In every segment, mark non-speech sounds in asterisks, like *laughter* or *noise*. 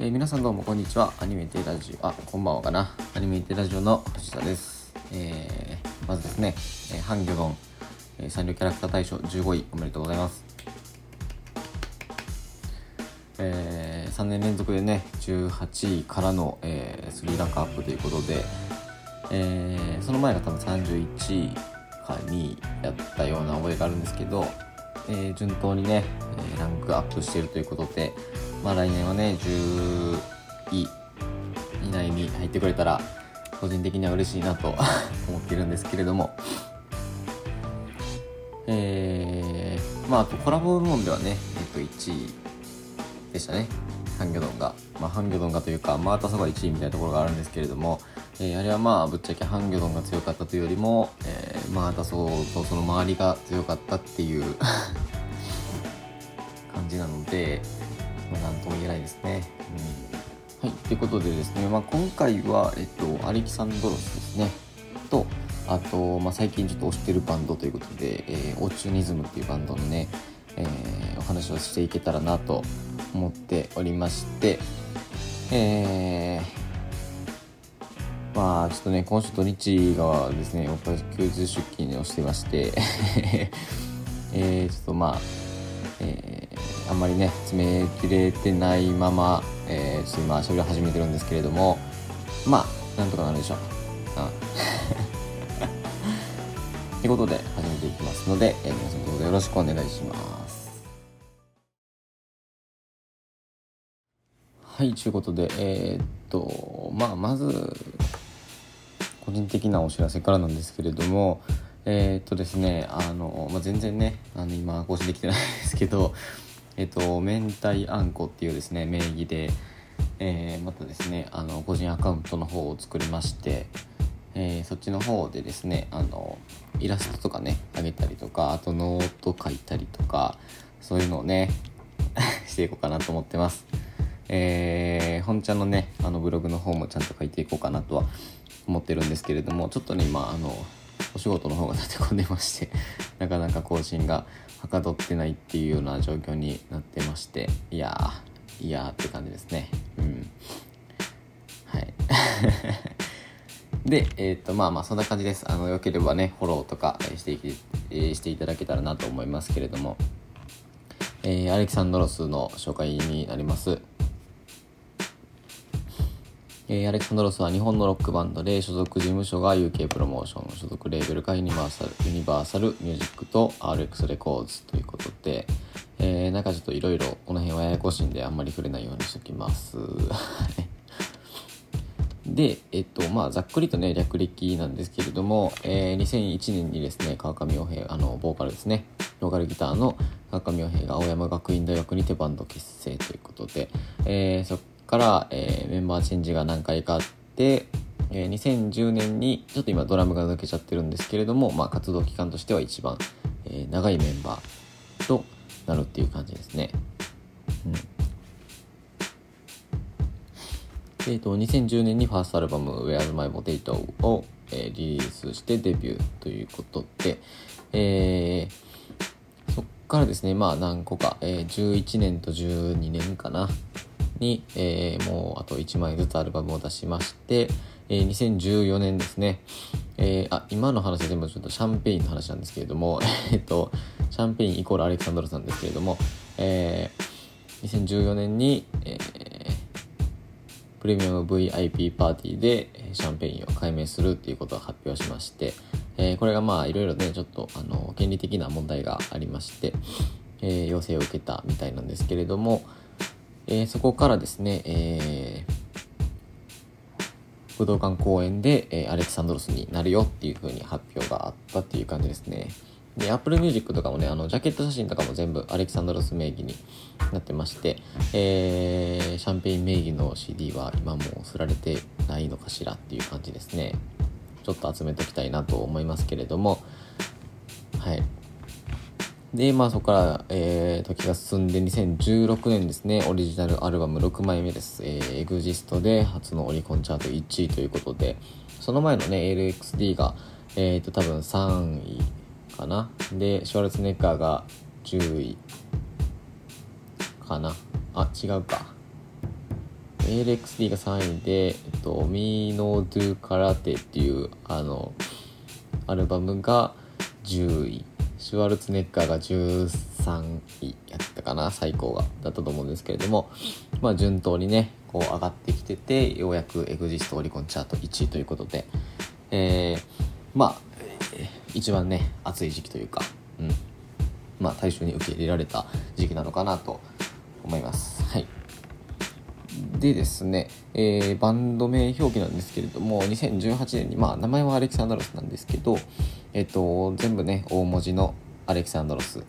えー皆さんどうもこんにちは。アニメテラジオ、あ、こんばんはかな。アニメテラジオの藤田です。えーまずですね、えーハンギョドン、えーサンリオキャラクター大賞15位おめでとうございます。えー3年連続でね、18位からの、えー3ランクアップということで、えーその前が多分31位か2位やったような覚えがあるんですけど、えー順当にね、えランクアップしているということで、まあ来年はね、10位以内に入ってくれたら、個人的には嬉しいなと *laughs* 思っているんですけれども、えー、まああとコラボ部門ではね、えっと1位でしたね。ハンギョドンが。まあハンギョドンがというか、まあたそが1位みたいなところがあるんですけれども、えーあれはまあぶっちゃけハンギョドンが強かったというよりも、えー、まあたそとその周りが強かったっていう *laughs* 感じなので、まあ、なんとも言えないですね。うん、はい、ということでですね、まあ、今回は、えっと、アレキサンドロスですね。と、あと、まあ、最近ちょっと推してるバンドということで、えーオーチュニズムっていうバンドのね、えーお話をしていけたらなと思っておりまして、えーまあちょっとね今週土日がですね休日出勤をしてまして *laughs* えーちょっとまあ、えーあんまりね詰め切れてないまま、えーちょっと今喋り始めてるんですけれどもまあなんとかなるでしょう。うんということで始めていきますので、えー皆さんどうぞよろしくお願いします。はい、ということで、えーっと、まあ、まず、個人的なお知らせからなんですけれども、えーっとですね、あの、まあ、全然ね、あの、今、更新できてないですけど、えっと、明太あんこっていうですね、名義で、えーまたですね、あの、個人アカウントの方を作りまして、えーそっちの方でですねあのイラストとかねあげたりとかあとノート書いたりとかそういうのをね *laughs* していこうかなと思ってます。えー本ちゃんのねあのブログの方もちゃんと書いていこうかなとは思ってるんですけれどもちょっとね今あのお仕事の方が立て込んでまして *laughs* なかなか更新がはかどってないっていうような状況になってましていやーいやーって感じですねうんはい *laughs* で、えっ、と、まあまあ、そんな感じです。あの、よければね、フォローとかしてい、えーしていただけたらなと思いますけれども、えーアレキサンドロスの紹介になります。えーアレキサンドロスは日本のロックバンドで所属事務所が UK プロモーション所属レーベルがユニバーサルユニバーサルミュージックと RX レコーズということで、えーなんかちょっといろいろこの辺はややこしいんであんまり触れないようにしておきます。*laughs* で、えっと、まあ、ざっくりとね、略歴なんですけれども、えー2001年にですね、川上洋平、あの、ボーカルですね、ボーカルギターの川上洋平が青山学院大学にてバンド結成ということで、えーそっから、えーメンバーチェンジが何回かあって、えー2010年に、ちょっと今ドラムが抜けちゃってるんですけれども、まあ、活動期間としては一番、えー長いメンバーとなるっていう感じですね。うん。えー、と2010年にファーストアルバム「Where's My Potato を」えーリリースしてデビューということで、えーそっからですねまあ何個か、えー11年と12年かなに、えーもうあと1枚ずつアルバムを出しまして、えー2014年ですね、えーあ今の話は全部ちょっと Champagne の話なんですけれども *laughs* えっと Champagne イコール Alexandros なんですけれども、えー2014年に、えープレミアム VIP パーティーで Champagne を改名するっていうことを発表しまして、えーこれがまあいろいろねちょっとあの権利的な問題がありまして、えー要請を受けたみたいなんですけれども、えーそこからですね、えー武道館公演で、えーアレクサンドロスになるよっていう風に発表があったっていう感じですね。で、Apple Music とかもね、あの、ジャケット写真とかも全部アレクサンドロス名義になってまして、えーシャンペイン名義の CD は今もうすられてないのかしらっていう感じですね。ちょっと集めておきたいなと思いますけれども、はい。で、まあそこから、えー時が進んで2016年ですね、オリジナルアルバム6枚目です。えー、エグジストで初のオリコンチャート1位ということで、その前のね、LXD が、えっ、と多分3位かな。で、シュワルツネッガーが10位かな。あ、違うか。LXD が3位で、えっと、Me No Do Karate っていうあのアルバムが10位シュワルツネッガーが13位やったかな最高が。だったと思うんですけれども。まあ順当にねこう上がってきててようやくエグジストオリコンチャート1位ということで。えー、まあ、一番ね暑い時期というかうん。まあ大衆に受け入れられた時期なのかなと思います。はい。でですね、えー、バンド名表記なんですけれども2018年にまあ名前はアレキサンダロスなんですけどえっ、と全部ね大文字のアレキサンドロス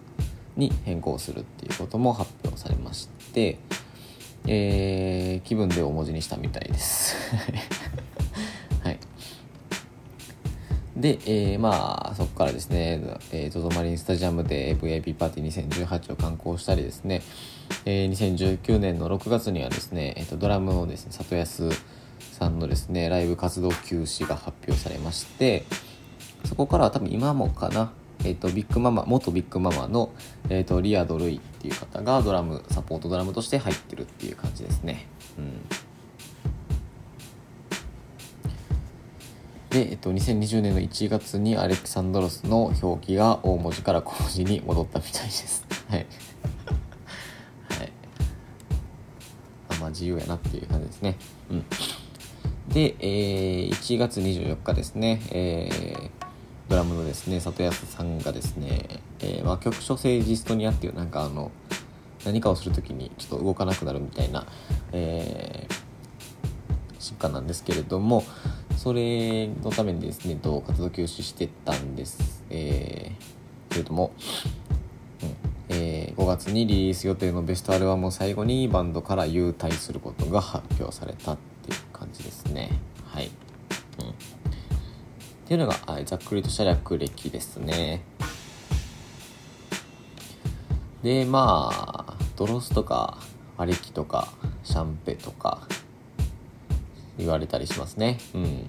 に変更するっていうことも発表されまして、えー、気分で大文字にしたみたいです。*laughs* はい。で、えー、まあそこからですね、えー、ZOZO マリンスタジアムで VIP パーティー2018を観光したりですね、えー、2019年の6月にはですね、えーと、ドラムのですね里安さんのですねライブ活動休止が発表されましてそこからは多分今もかなえーと、ビッグママ元ビッグママの、えーと、リアド・ルイっていう方がドラムサポートドラムとして入ってるっていう感じですね。うんで、えっと、2020年の1月にアレクサンドロスの表記が大文字から小文字に戻ったみたいです。はい。はい。あまあ自由やなっていう感じですね。うん。で、えー、1月24日ですね、えー、ドラムのですね、里安さんがですね、えー、ま、局所性ジストニアっていうなんかあの、何かをするときにちょっと動かなくなるみたいな、えー、疾患なんですけれども、それのためにですね、と活動休止してたんです。えー、けれども、うんえー、5月にリリース予定のベストアルバムを最後にバンドから優退することが発表されたっていうのが、ざっくりとした略歴ですね。で、まあ、ドロスとか、アレキとか、シャンペとか、言われたりしますね。うん。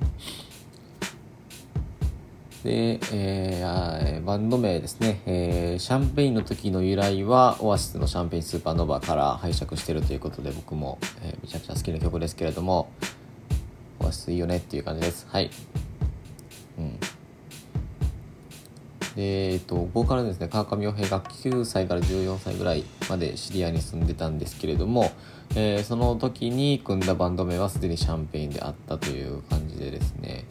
で、えー、バンド名ですね、えー、 Champagne の時の由来はオアシスの Champagne Supernova から拝借してるということで僕も、えー、めちゃくちゃ好きな曲ですけれどもオアシスいいよねっていう感じですはいで、えっと、ボーカルですね川上洋平が9歳から14歳ぐらいまでシリアに住んでたんですけれども、えー、その時に組んだバンド名はすでにシャンペインであったという感じでですね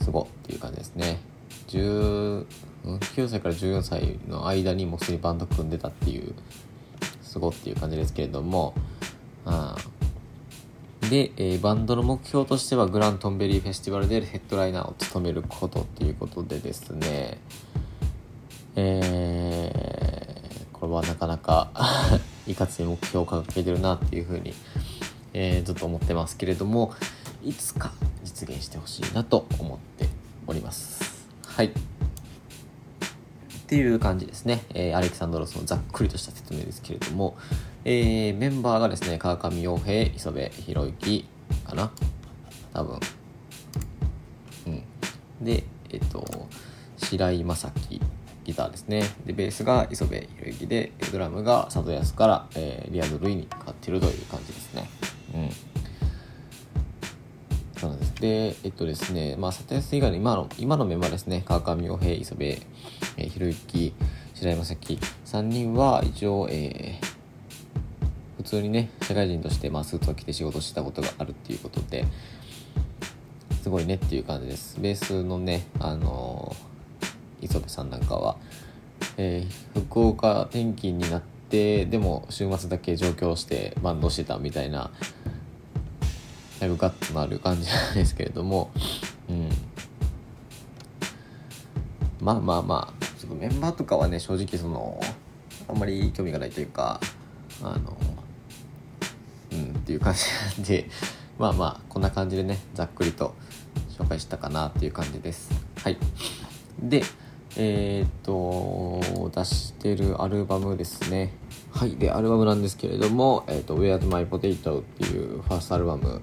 すごっていう感じですね。10 9歳から14歳の間にもうすでにバンド組んでたっていうすごっていう感じですけれども、で、えー、バンドの目標としてはグラントンベリーフェスティバルでヘッドライナーを務めることっていうことでですね。えー、これはなかなか *laughs* いかつい目標を掲げてるなっていうふうに、えー、ずっと思ってますけれどもいつか実現してほしいなと思っております。はい。っていう感じですね、えー、アレキサンドロスのざっくりとした説明ですけれども、えー、メンバーがですね川上洋平磯部博之かな。多分。うん。でえっと白井正樹ギターですね。でベースが磯部博之でドラムが里安から、えー、リアド・ルイに変わってるという感じですね。うん。そうなんです。でえっとですねまあ里安以外の今の今のメンバーですね。川上洋平磯部、えー、博之白井正樹3人は一応、えー、普通にね社会人として、まあ、スーツを着て仕事してたことがあるっていうことですごいねっていう感じです。ベースのねあのー磯部さんなんかは、えー、福岡転勤になってでも週末だけ上京してバンドしてたみたいなだいぶガッツのある感じなんですけれども、うん、まあまあまあっとメンバーとかはね正直そのあんまり興味がないというかあのうんっていう感じなんで *laughs* まあまあこんな感じでねざっくりと紹介したかなっていう感じですはいでえー、っと、出してるアルバムですね。はい。で、アルバムなんですけれども、えー、っと、Where's My Potato っていうファーストアルバム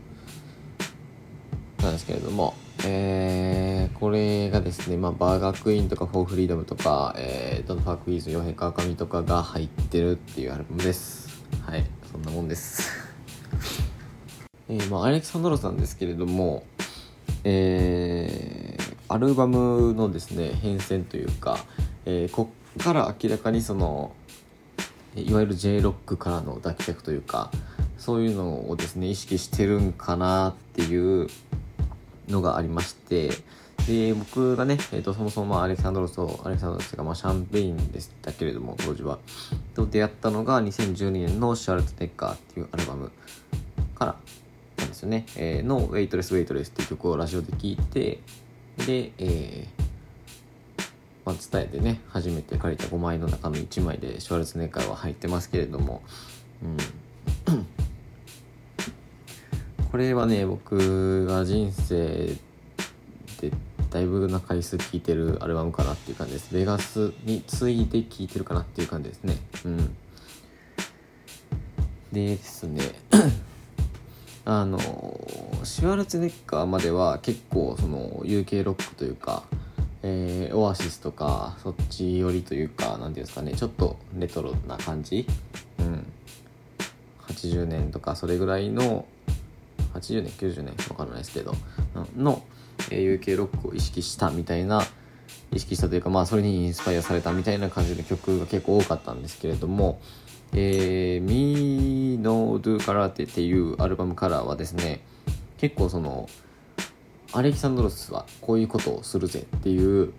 なんですけれども、えー、これがですね、まあ、バーガークイーンとか、フォーフリーダムとか、えー、ドンファークイーズ、ヨヘカカミとかが入ってるっていうアルバムです。はい。そんなもんです。*laughs* えー、まあ、アレクサンドロスなんですけれども、えー、アルバムのですね変遷というか、えー、こっから明らかにそのいわゆる J ロックからの脱却というかそういうのをですね意識してるんかなっていうのがありましてで僕がね、えーと、そもそもアレキサンドロスとアレキサンドロスが、まあ、シャンペインでしたけれども当時は。と出会ったのが2012年の「シャールト・ネッカー」っていうアルバムからなんですよね、えー、の「ウェイトレス・ウェイトレス」っていう曲をラジオで聴いてで、えーま、伝えてね初めて借りた5枚の中の1枚でシュワルツネッカーは入ってますけれども、うん、これはね僕が人生でだいぶな回数聴いてるアルバムかなっていう感じです。ベガスに次いで聴いてるかなっていう感じですね。うん。でですね *coughs* あのシュワルツネッカーまでは結構その UK ロックというか、えー、オアシスとかそっち寄りというか何ていうんですかねちょっとレトロな感じ。うん。80年とかそれぐらいの80年90年わからないですけどの、UK ロックを意識したみたいな意識したというかまあそれにインスパイアされたみたいな感じの曲が結構多かったんですけれどもえー、Me No Do Karate っていうアルバムカラーはですね、結構その、アレキサンドロスはこういうことをするぜっていう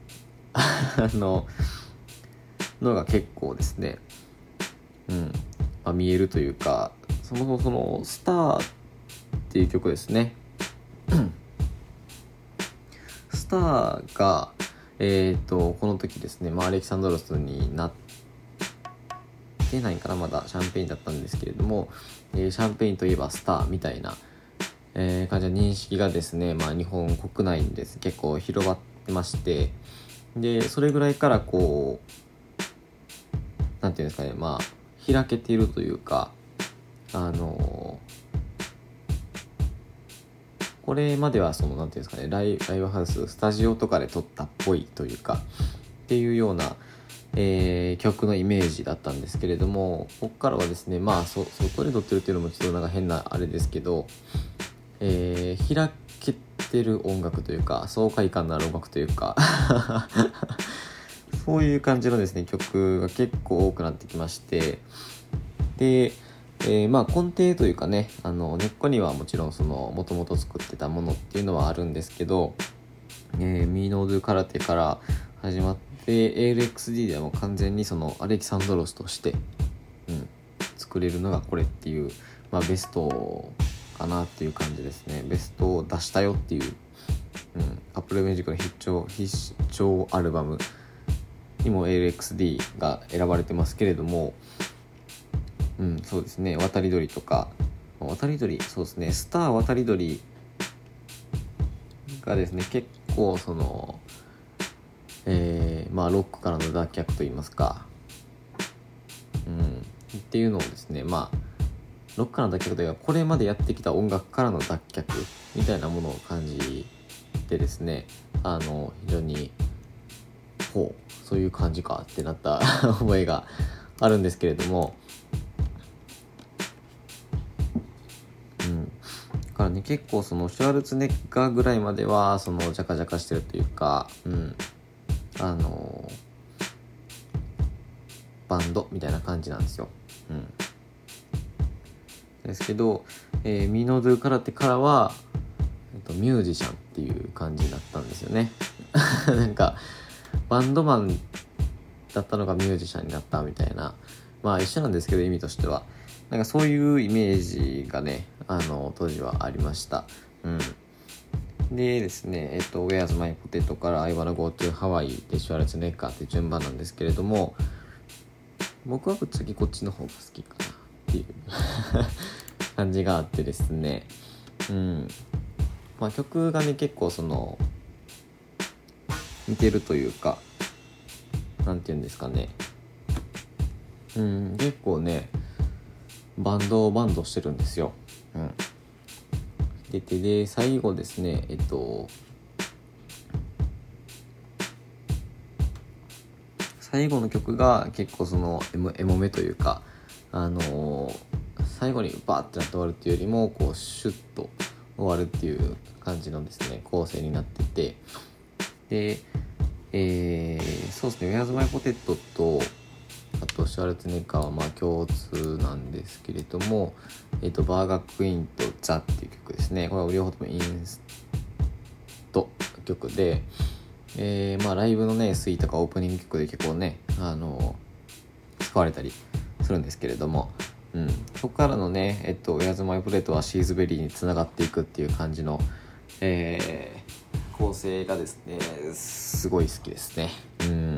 あの、のが結構ですね、うん、まあ、見えるというか、そもそもその、スターっていう曲ですね。*clears throat* スターが、えっ、ー、と、この時ですね、まあ、アレキサンドロスになって、てないかなまだシャンペーンだったんですけれども、えー、シャンペーンといえばスターみたいな、えー、感じの認識がですね、まあ、日本国内にです結構広がってましてでそれぐらいからこう何て言うんですかねまあ開けているというかあのこれまではその何て言うんですかねライライブハウススタジオとかで撮ったっぽいというかっていうようなえー、曲のイメージだったんですけれどもここからはですねまあそ外で撮ってるっていうのもちょっとなんか変なあれですけど、えー、開けてる音楽というか爽快感のある音楽というか *laughs* そういう感じのですね曲が結構多くなってきましてで、えー、まあ根底というかねあの根っこにはもちろんそのもともと作ってたものっていうのはあるんですけど、えー、ミーノードゥ空手から始まって ALXD ではもう完全にそのアレキサンドロスとして、うん、作れるのがこれっていう、まあ、ベストかなっていう感じですね。ベストを出したよっていう、うん、Apple Music の必聴必聴アルバムにも ALXD が選ばれてますけれどもうんそうですね。渡り鳥とか。渡り鳥そうですね。スター渡り鳥がですね結構そのえー、まあロックからの脱却といいますか、うん、っていうのをですねまあロックからの脱却というかこれまでやってきた音楽からの脱却みたいなものを感じてですねあの非常にほうそういう感じかってなった *laughs* 覚えがあるんですけれどもね結構そのシュワルツネッガーぐらいまではそのジャカジャカしてるというかうんあのバンドみたいな感じなんですよ。うん、ですけど、えー、ミノドゥ空手からは、えっと、ミュージシャンっていう感じになったんですよね。*laughs* なんかバンドマンだったのがミュージシャンになったみたいなまあ一緒なんですけど意味としてはなんかそういうイメージがねあの当時はありました。うんでですね、えっと、Where's My Potato から I wanna go to Hawaii でシュワルツネッカーって順番なんですけれども、僕は次こっちの方が好きかなっていう *laughs* 感じがあってですね、うん。まあ曲がね、結構その、似てるというか、なんて言うんですかね。うん、結構ね、バンドバンドしてるんですよ。うん。出てで最後ですねえっと最後の曲が結構そのエモエモめというかあの最後にバーってなって終わるっていうよりもこうシュッと終わるっていう感じのですね構成になっててでえー、そうですね「Where's My Potato」ととシャールツネッカーはまあ共通なんですけれども、えーと、バーガークイーンと「ザ」っていう曲ですね。これは両方ともインスト曲で、えー、まあライブのねスイーとかオープニング曲で結構ねあの使われたりするんですけれども、うん、そこからのね、えっと、Where's My Potato はシーズベリーにつながっていくっていう感じの、えー構成がですねすごい好きですね。うん。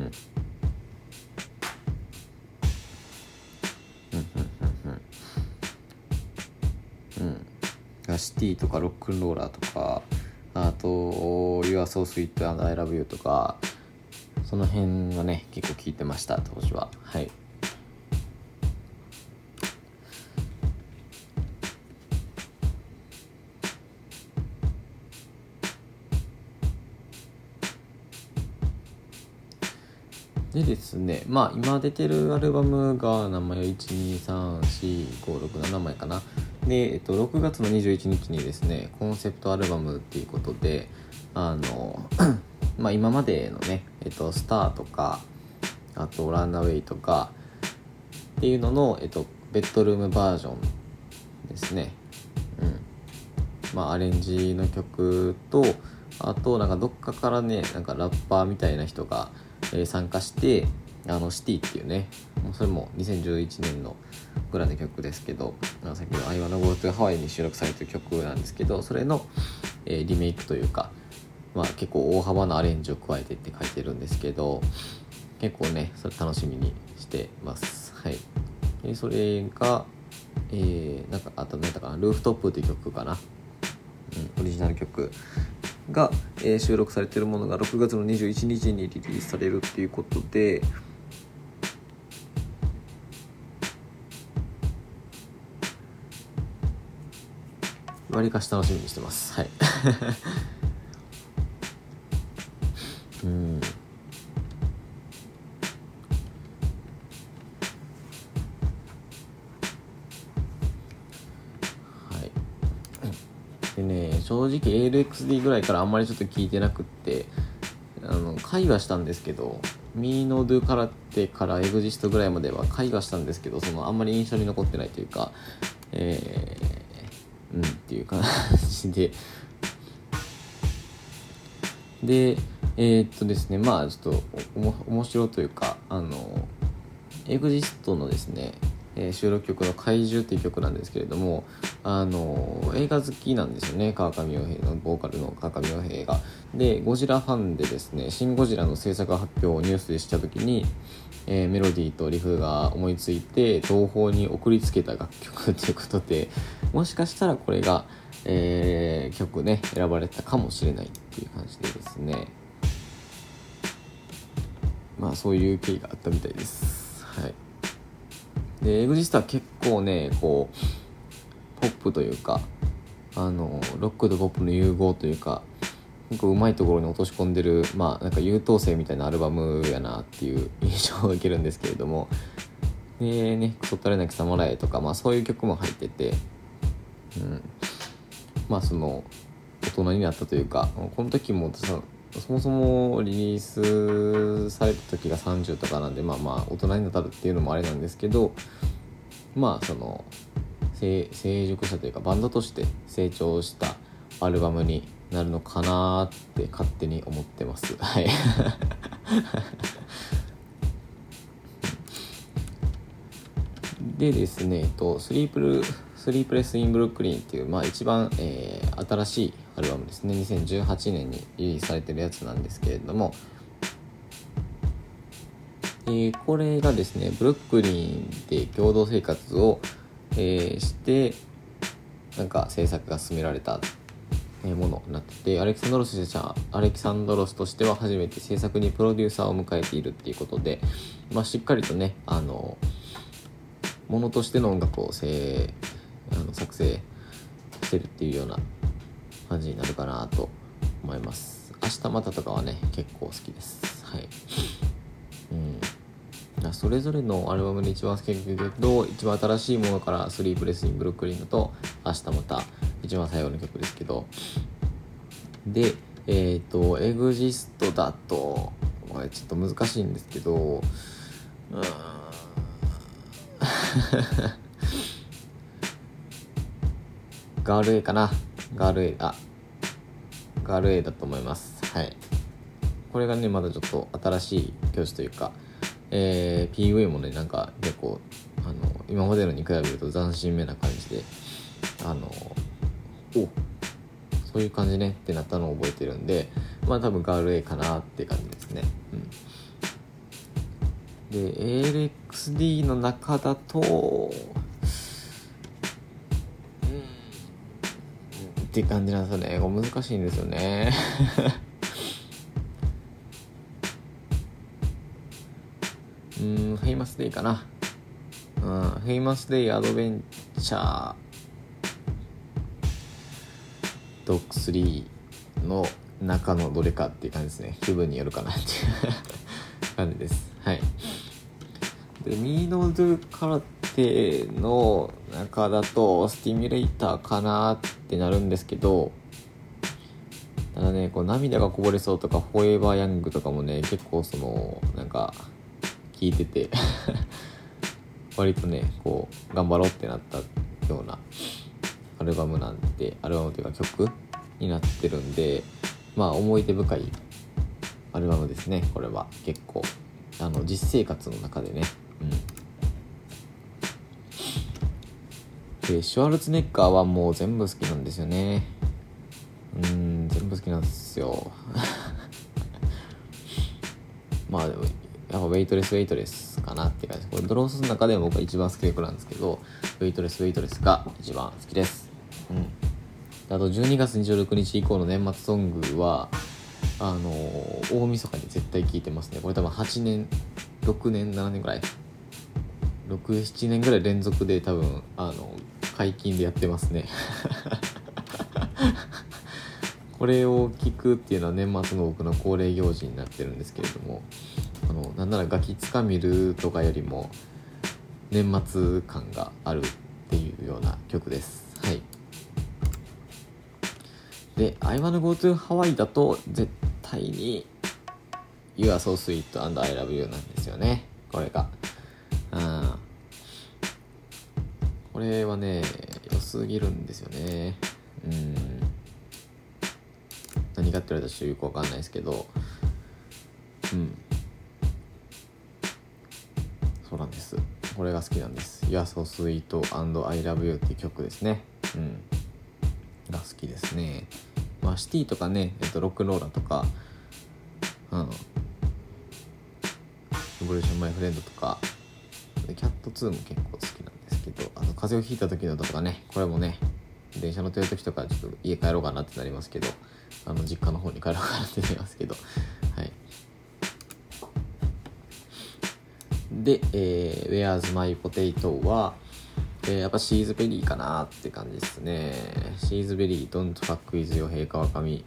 シティとかロックンローラーとかあと「You are so sweet and I love you」とかその辺はね結構聞いてました当時は。はい。でですねまあ今出てるアルバムが名前1234567枚かな。で、えっと、6月の21日にですねコンセプトアルバムっていうことであの *clears throat* まあ今までのね、えっと、スターとかあとランナウェイとかっていうのの、えっと、ベッドルームバージョンですね。うん。まあアレンジの曲とあとなんかどっかからねなんかラッパーみたいな人がえ参加してあのシティっていうねそれも2011年のぐらいの曲ですけどさっきの「アイワの GoTo ハワイ」に収録されてる曲なんですけどそれの、えー、リメイクというか、まあ、結構大幅なアレンジを加えてって書いてるんですけど結構ねそれ楽しみにしてます。はい。でそれがえー、なんかあと何だかな「ルーフトップ」っていう曲かな、うん、オリジナル曲が、えー、収録されてるものが6月の21日にリリースされるっていうことでわりかし楽しみにしてます。はい。*laughs* うん。でね正直 ALXD ぐらいからあんまりちょっと聞いてなくってあの会話したんですけどミーノドゥカラテからエグジストぐらいまでは会話したんですけどそのあんまり印象に残ってないというかえー、うんっていう感じで。でえー、っとですねまあちょっとおも面白というかあのエグジストのですねえー、収録曲の「怪獣」っていう曲なんですけれどもあの映画好きなんですよね川上洋平のボーカルの川上洋平が。でゴジラファンでですね「シン・ゴジラ」の制作発表をニュースでした時に、えー、メロディーとリフが思いついて東宝に送りつけた楽曲ということでもしかしたらこれが、えー、曲ね選ばれたかもしれないっていう感じでですねまあそういう経緯があったみたいです。はいでエグジストは結構ねこうポップというかあのロックとポップの融合というか結構うまいところに落とし込んでるまあなんか優等生みたいなアルバムやなっていう *laughs* 印象を受けるんですけれども。でね「クソったれなき侍」とか、まあ、そういう曲も入ってて、うん、まあその大人になったというかこの時もそそもそもリリースされた時が30とかなんでまあまあ大人になったっていうのもあれなんですけどまあその成熟したというかバンドとして成長したアルバムになるのかなって勝手に思ってます。*laughs* はい。*laughs* でですね、えっと、スリープルスリープレス・イン・ブルックリンっていう、まあ、一番、えー、新しいアルバムですね。2018年にリリースされてるやつなんですけれども、えー、これがですねブルックリンで共同生活を、えー、してなんか制作が進められたものになっててアレキサンドロスアレキサンドロスとしては初めて制作にプロデューサーを迎えているっていうことで、まあ、しっかりとねあのものとしての音楽をせあの作成してるっていうような感じになるかなと思います。明日またとかはね結構好きです。はい。うん。それぞれのアルバムで一番好きな曲で言うと一番新しいものから「スリープレス・イン・ブルックリン」と「明日また」一番最後の曲ですけど。でえっ、ー、とエグジストだとこれちょっと難しいんですけどうん。ガール A かな。ガール A あガール A だと思います。はい。これがねまだちょっと新しい教師というかえー、PV もねなんか結構あの今までのに比べると斬新めな感じであのおそういう感じねってなったのを覚えてるんでまあ多分ガール A かなって感じですね。うん。で ALXD の中だとって感じなんですよね。英語難しいんですよね。*laughs* うん Famous Day かな。うん Famous Day Advenチャードック3の中のどれかっていう感じですね。気分によるかなっていう感じです。はい。でミードゥカテの中だとスティミュレーターかなってなるんですけどただねこう涙がこぼれそうとかフォーエバーヤングとかもね結構そのなんか聞いてて *laughs* 割とねこう頑張ろうってなったようなアルバムなんでアルバムというか曲になってるんでまあ思い出深いアルバムですねこれは。結構あの実生活の中でね。うん。でシュワルツネッカーはもう全部好きなんですよね。うん全部好きなんですよ。*laughs* まあでもやっぱウェイトレスウェイトレスかなって感じ。これドロースの中でも僕は一番好きな曲なんですけどウェイトレスウェイトレスが一番好きです。うん。あと12月26日以降の年末ソングはあの大晦日に絶対聴いてますね。これ多分8年6年7年ぐらい。67年ぐらい連続で多分あの解禁でやってますね。*laughs* これを聞くっていうのは年末の僕の恒例行事になってるんですけれどもあのなんならガキつかみるとかよりも年末感があるっていうような曲です。はい。で「I wanna go to Hawaii」だと絶対に「You are so sweet and I love you」なんですよね。これが。れはね良すぎるんですよね。うん。何かって言われたらちょっとよくわかんないですけど。うん。そうなんです。これが好きなんです「You are so sweet and I love you」っていう曲ですね。うん。が好きですね。まあシティとかね、えっと、ロックンローラーとかうん。エボリューションマイフレンドとか。キャット2も結構好風邪をひいた時のとかねこれもね電車乗ってる時とかちょっと家帰ろうかなってなりますけどあの実家の方に帰ろうかなってなりますけどはいで、えー、Where's My Potato は、えー、やっぱシーズベリーかなって感じですね。シーズベリー、Don't Fuck With Your 陛下若神。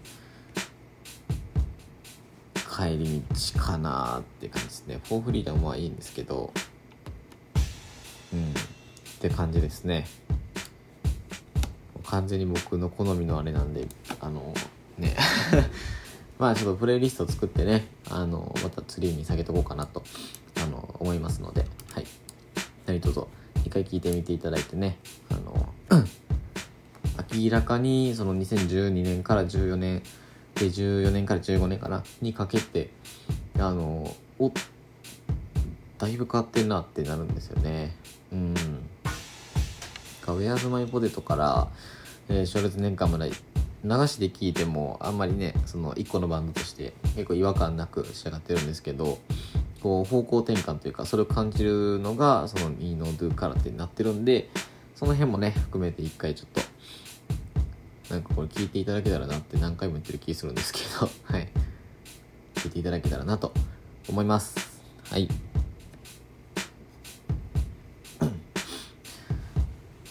帰り道かなって感じですね。フォーフリーダムはいいんですけど、って感じですね。完全に僕の好みのあれなんで、あの、ね。*laughs* まあちょっとプレイリスト作ってね、あの、またツリーに下げとこうかなと、あの、思いますので、はい。何卒一回聞いてみていただいてね、あの、*clears throat* 明らかにその2012年から14年、で14年から15年かな、にかけて、あの、お、だいぶ変わってんなってなるんですよね。うん。か、ウェアズマイポテトから、えー、小列年間まで流しで聴いてもあんまりねその1個のバンドとして結構違和感なく仕上がってるんですけどこう方向転換というかそれを感じるのがその「いいのドゥカラテ」になってるんでその辺もね含めて一回ちょっとなんかこれ聞いていただけたらなって何回も言ってる気するんですけど *laughs* はい。聞いていただけたらなと思います。はい。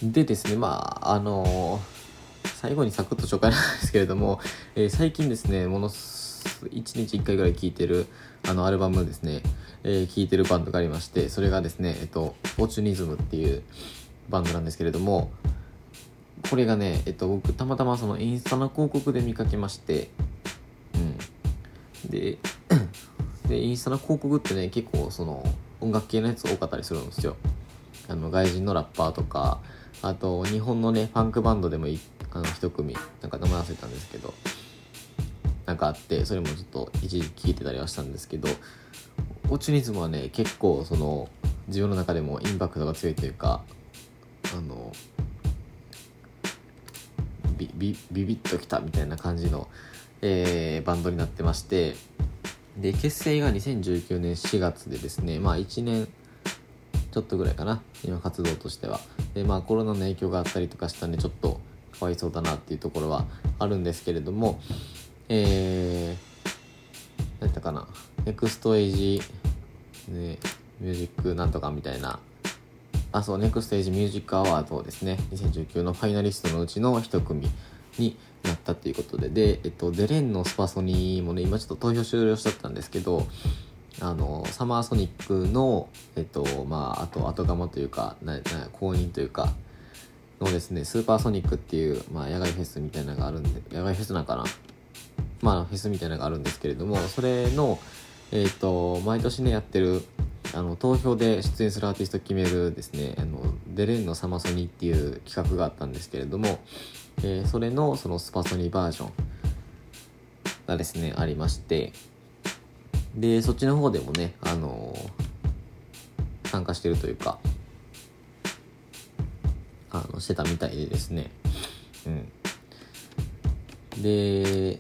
でですねまああのー最後にサクッと紹介なんですけれども、えー、最近ですね、ものす、1日1回ぐらい聴いてるあのアルバムですね、えー、聴いてるバンドがありましてそれがですねえっとフォーチュニズムっていうバンドなんですけれどもこれがねえっと僕たまたまそのインスタの広告で見かけましてうん。で *clears throat* でインスタの広告ってね結構その音楽系のやつ多かったりするんですよ。あの外人のラッパーとかあと日本のねファンクバンドでもあの一組なんか名前忘れたんですけどなんかあってそれもちょっと一時期聞いてたりはしたんですけどオチュニズムはね結構その自分の中でもインパクトが強いというかあのビビビビッときたみたいな感じの、えー、バンドになってましてで結成が2019年4月でですねまあ1年ちょっとぐらいかな。今活動としては。でまあコロナの影響があったりとかしたんでちょっとかわいそうだなっていうところはあるんですけれどもえー、何やったかな。ネクストエイジ、ね、ミュージックなんとかみたいな。あそうネクストエイジミュージックアワードですね。2019のファイナリストのうちの一組になったっていうことで。で、えっと、デレンのスパソニーもね今ちょっと投票終了しちゃったんですけどあのサマーソニックの、えっとまあ、あと後釜というかなな公認というかのですねスーパーソニックっていう、まあ、野外フェスみたいなのがあるんで野外フェスなんかな？まあフェスみたいなのがあるんですけれどもそれのえっ、と毎年ねやってるあの投票で出演するアーティストを決めるですねあのデレンのサマソニっていう企画があったんですけれども、えー、それのそのスパソニバージョンがですねありましてでそっちの方でもねあのー、参加してるというかあのしてたみたいでですね。うん。で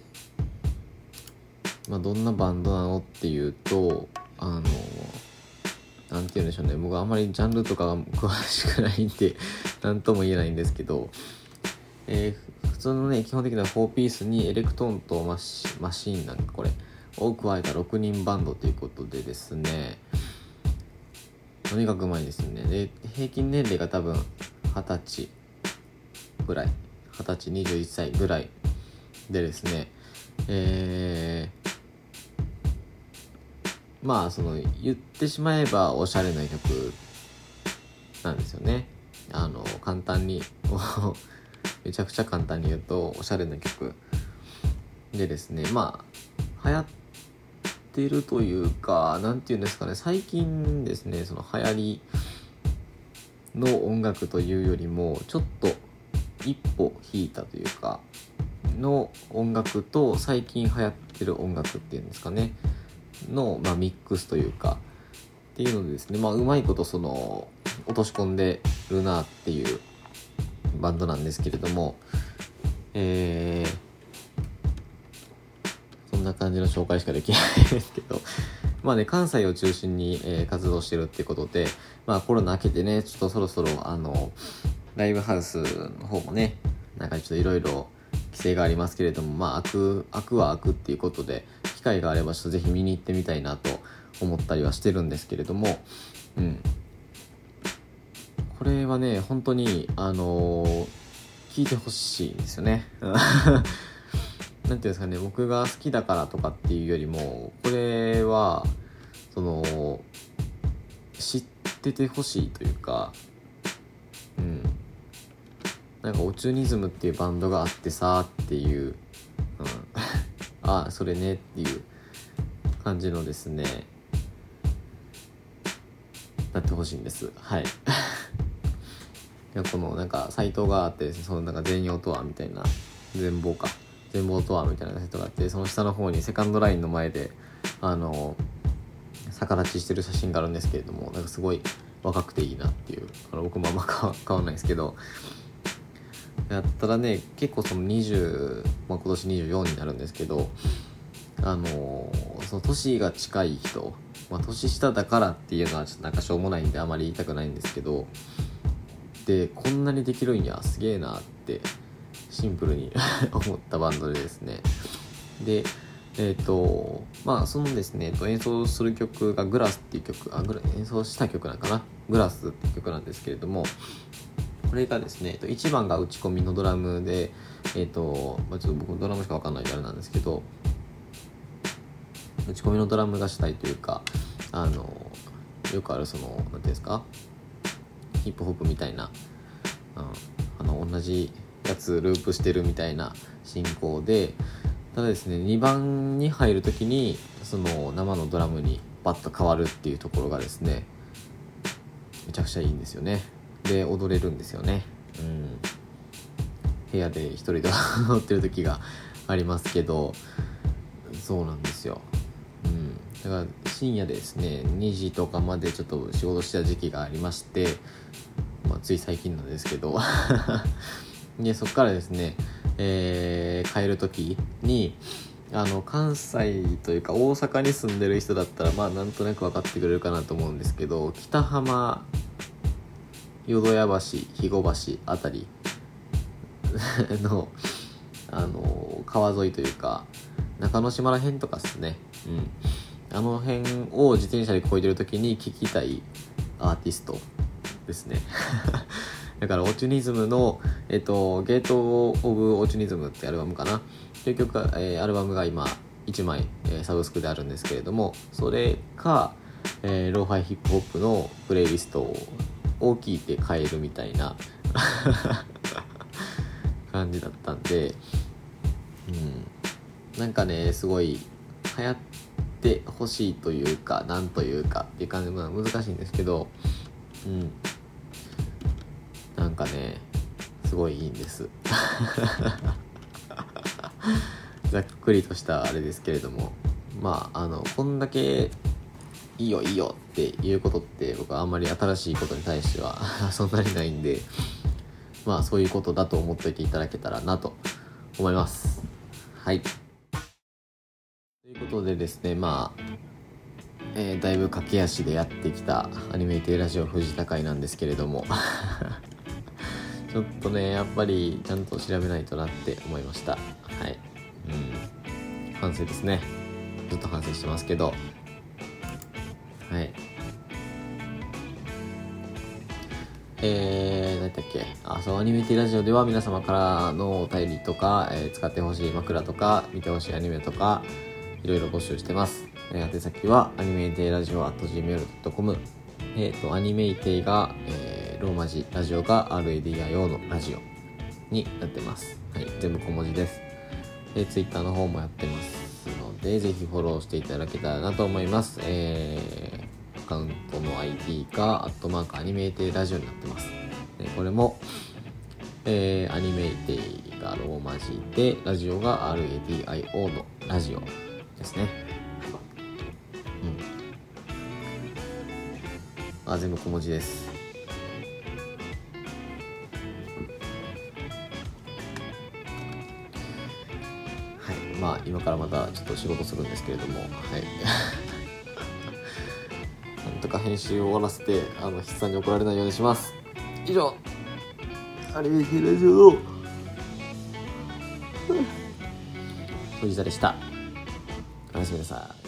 まあどんなバンドなのっていうとあのなんて言うんでしょうね。僕はあんまりジャンルとかが詳しくないんで *laughs* 何とも言えないんですけどえー、普通のね基本的な4ピースにエレクトーンとマシマシーンなんかこれ。を加えた6人バンドということでですねとにかくうまいですねで平均年齢が多分二十歳ぐらい二十歳21歳ぐらいでですねえー、まあその言ってしまえばおしゃれな曲なんですよね。あの簡単に *laughs* めちゃくちゃ簡単に言うとおしゃれな曲でですねまあ流行っるというか何て言うんですかね最近ですねその流行りの音楽というよりもちょっと一歩引いたというかの音楽と最近流行ってる音楽っていうんですかねの、まあ、ミックスというかっていうのでですねまあうまいことその落とし込んでるなっていうバンドなんですけれどもえー、な感じの紹介しかできないですけど *laughs* まあね、関西を中心に、えー、活動してるってことで、まあコロナ明けてね、ちょっとそろそろ、あの、ライブハウスの方もね、なんかちょっといろいろ規制がありますけれども、まあ開く、開くは開くっていうことで、機会があればちょっとぜひ見に行ってみたいなと思ったりはしてるんですけれども、うん。これはね、本当に、あのー、聞いてほしいんですよね。*laughs* 何ていうんですかね僕が好きだからとかっていうよりもこれはその知っててほしいというかうん。なんかオチュニズムっていうバンドがあってさっていう、うん、*laughs* あそれねっていう感じのですねなってほしいんです。はい。*laughs* このなんかサイトがあってそのなんか全容とはみたいな全貌か。展望とはみたいなサイトがあってその下の方にセカンドラインの前であの逆立ちしてる写真があるんですけれどもなんかすごい若くていいなっていう。あの僕もあんま変わんないですけど。やったらね結構その20、まあ、今年24になるんですけどあのその年が近い人、まあ、年下だからっていうのはちょっとなんかしょうもないんであまり言いたくないんですけどでこんなにできるんやすげえなってシンプルに *laughs* 思ったバンドでですね。でえっ、ー、とまあそのですね、えっと、演奏する曲がグラスっていう曲あグラ演奏した曲なんかな？グラスっていう曲なんですけれどもこれがですね、えっと、1番が打ち込みのドラムでえっ、と、まあ、ちょっと僕ドラムしかわかんないであれなんですけど打ち込みのドラムがしたいというかあのよくあるその何ていうんですか？ヒップホップみたいな、うん、あの同じやつループしてるみたいな進行でただですね2番に入る時にその生のドラムにバッと変わるっていうところがですねめちゃくちゃいいんですよね。で踊れるんですよね。うん。部屋で一人で踊ってる時がありますけどそうなんですよ。うん。だから深夜ですね2時とかまでちょっと仕事した時期がありまして、まあ、つい最近なんですけど。でそこからですね、えー、帰る時にあの関西というか大阪に住んでる人だったらまあなんとなく分かってくれるかなと思うんですけど北浜淀屋橋肥後橋あたり *laughs* のあの川沿いというか中之島ら辺とかっすね。うん。あの辺を自転車で越えてる時に聴きたいアーティストですね。*laughs* だからオチュニズムの、えっと、ゲート・オブ・オチュニズムってアルバムかな。結局、えー、アルバムが今1枚、えー、サブスクであるんですけれどもそれか、えー、ローファイヒップホップのプレイリストを聴いて買えるみたいな *laughs* 感じだったんで、うん、なんかねすごい流行ってほしいというかなんというかっていう感じも難しいんですけど、うん、なんかねすごいいいんです。*laughs* ざっくりとしたあれですけれども。まああのこんだけいいよいいよっていうことって僕はあんまり新しいことに対しては *laughs* そんなにないんでまあそういうことだと思っといていただけたらなと思います。はい。ということでですねまあえー、だいぶ駆け足でやってきたアニメイテラジオ藤高いなんですけれども。*laughs* ちょっとねやっぱりちゃんと調べないとなって思いました。はい。うん。反省ですね。ずっと反省してますけど。はい。えー、何だっけ。あそうアニメティラジオでは皆様からのお便りとか、えー、使ってほしい枕とか見てほしいアニメとかいろいろ募集してます、えー、宛先はアニメティラジオ at gmail.com えっ、ー、とアニメイテイが、えー、ローマ字ラジオが RADIO のラジオになってますはい全部小文字ですえ Twitter の方もやってますので、ぜひフォローしていただけたらなと思います。えー、アカウントの ID が、アットマークアニメイテイラジオになってます。えこれも、えー、アニメイテイがローマ字で、ラジオが RADIO のラジオですね。うん。あ、全部小文字です。まあ今からまたちょっと仕事するんですけれどもはい。*laughs* なんとか編集を終わらせてあの筆さんに怒られないようにします。以上。アニメティラジオの藤田でした。おやすみなさい